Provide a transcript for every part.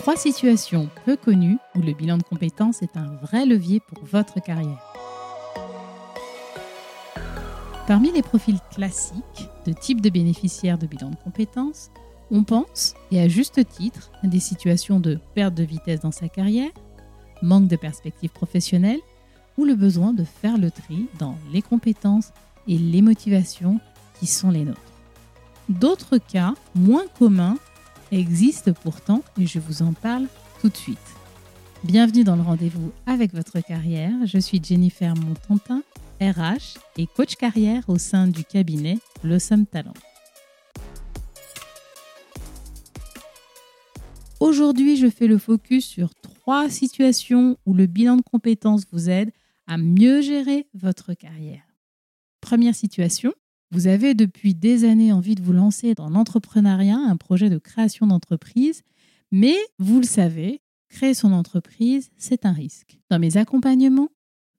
Trois situations peu connues où le bilan de compétences est un vrai levier pour votre carrière. Parmi les profils classiques de type de bénéficiaires de bilan de compétences, on pense, et à juste titre, à des situations de perte de vitesse dans sa carrière, manque de perspective professionnelle ou le besoin de faire le tri dans les compétences et les motivations qui sont les nôtres. D'autres cas, moins communs, existent pourtant et je vous en parle tout de suite. Bienvenue dans le rendez-vous avec votre carrière. Je suis Jennifer Montantin, RH et coach carrière au sein du cabinet Blossom Talent. Aujourd'hui, je fais le focus sur trois situations où le bilan de compétences vous aide à mieux gérer votre carrière. Première situation, vous avez depuis des années envie de vous lancer dans l'entrepreneuriat, un projet de création d'entreprise, mais vous le savez, créer son entreprise, c'est un risque. Dans mes accompagnements,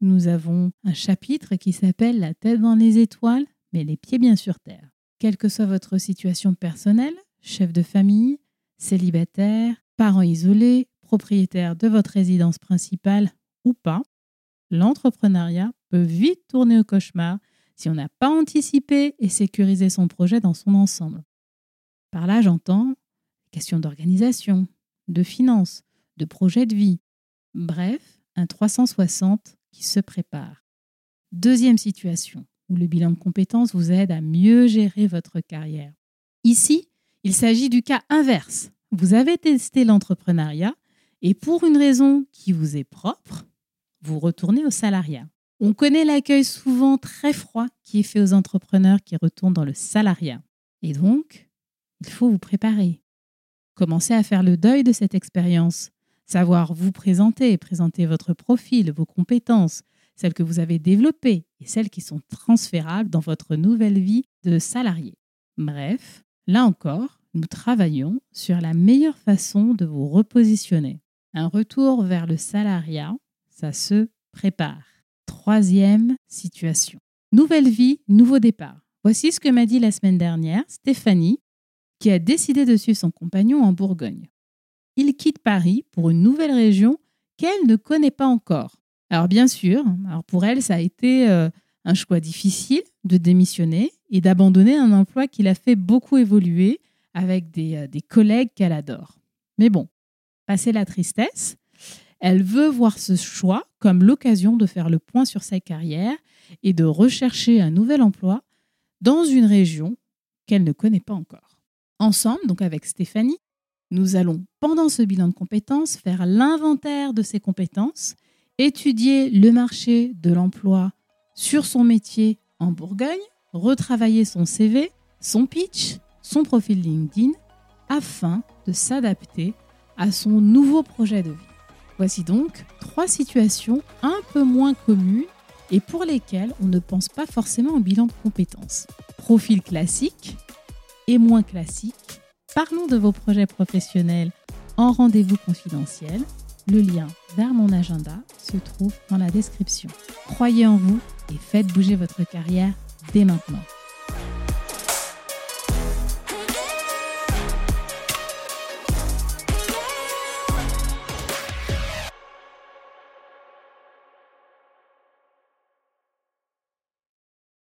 nous avons un chapitre qui s'appelle La tête dans les étoiles, mais les pieds bien sur terre. Quelle que soit votre situation personnelle, chef de famille, célibataire, parent isolé, propriétaire de votre résidence principale ou pas, l'entrepreneuriat peut vite tourner au cauchemar si on n'a pas anticipé et sécurisé son projet dans son ensemble. Par là, j'entends questions d'organisation, de finances, de projet de vie. Bref, un 360 qui se prépare. Deuxième situation où le bilan de compétences vous aide à mieux gérer votre carrière. Ici, il s'agit du cas inverse. Vous avez testé l'entrepreneuriat et pour une raison qui vous est propre, vous retournez au salariat. On connaît l'accueil souvent très froid qui est fait aux entrepreneurs qui retournent dans le salariat. Et donc, il faut vous préparer. Commencez à faire le deuil de cette expérience, savoir vous présenter, présenter votre profil, vos compétences, celles que vous avez développées et celles qui sont transférables dans votre nouvelle vie de salarié. Bref, là encore, nous travaillons sur la meilleure façon de vous repositionner. Un retour vers le salariat, ça se prépare. Troisième situation. Nouvelle vie, nouveau départ. Voici ce que m'a dit la semaine dernière Stéphanie, qui a décidé de suivre son compagnon en Bourgogne. Il quitte Paris pour une nouvelle région qu'elle ne connaît pas encore. Alors bien sûr, pour elle, ça a été euh, un choix difficile de démissionner et d'abandonner un emploi qui l'a fait beaucoup évoluer avec des, euh, des collègues qu'elle adore. Mais bon, passer la tristesse, elle veut voir ce choix comme l'occasion de faire le point sur sa carrière et de rechercher un nouvel emploi dans une région qu'elle ne connaît pas encore. Ensemble, donc avec Stéphanie, nous allons, pendant ce bilan de compétences, faire l'inventaire de ses compétences, étudier le marché de l'emploi sur son métier en Bourgogne, retravailler son CV, son pitch, son profil LinkedIn, afin de s'adapter à son nouveau projet de vie. Voici donc trois situations un peu moins communes et pour lesquelles on ne pense pas forcément au bilan de compétences. Profil classique et moins classique. Parlons de vos projets professionnels en rendez-vous confidentiel. Le lien vers mon agenda se trouve dans la description. Croyez en vous et faites bouger votre carrière dès maintenant.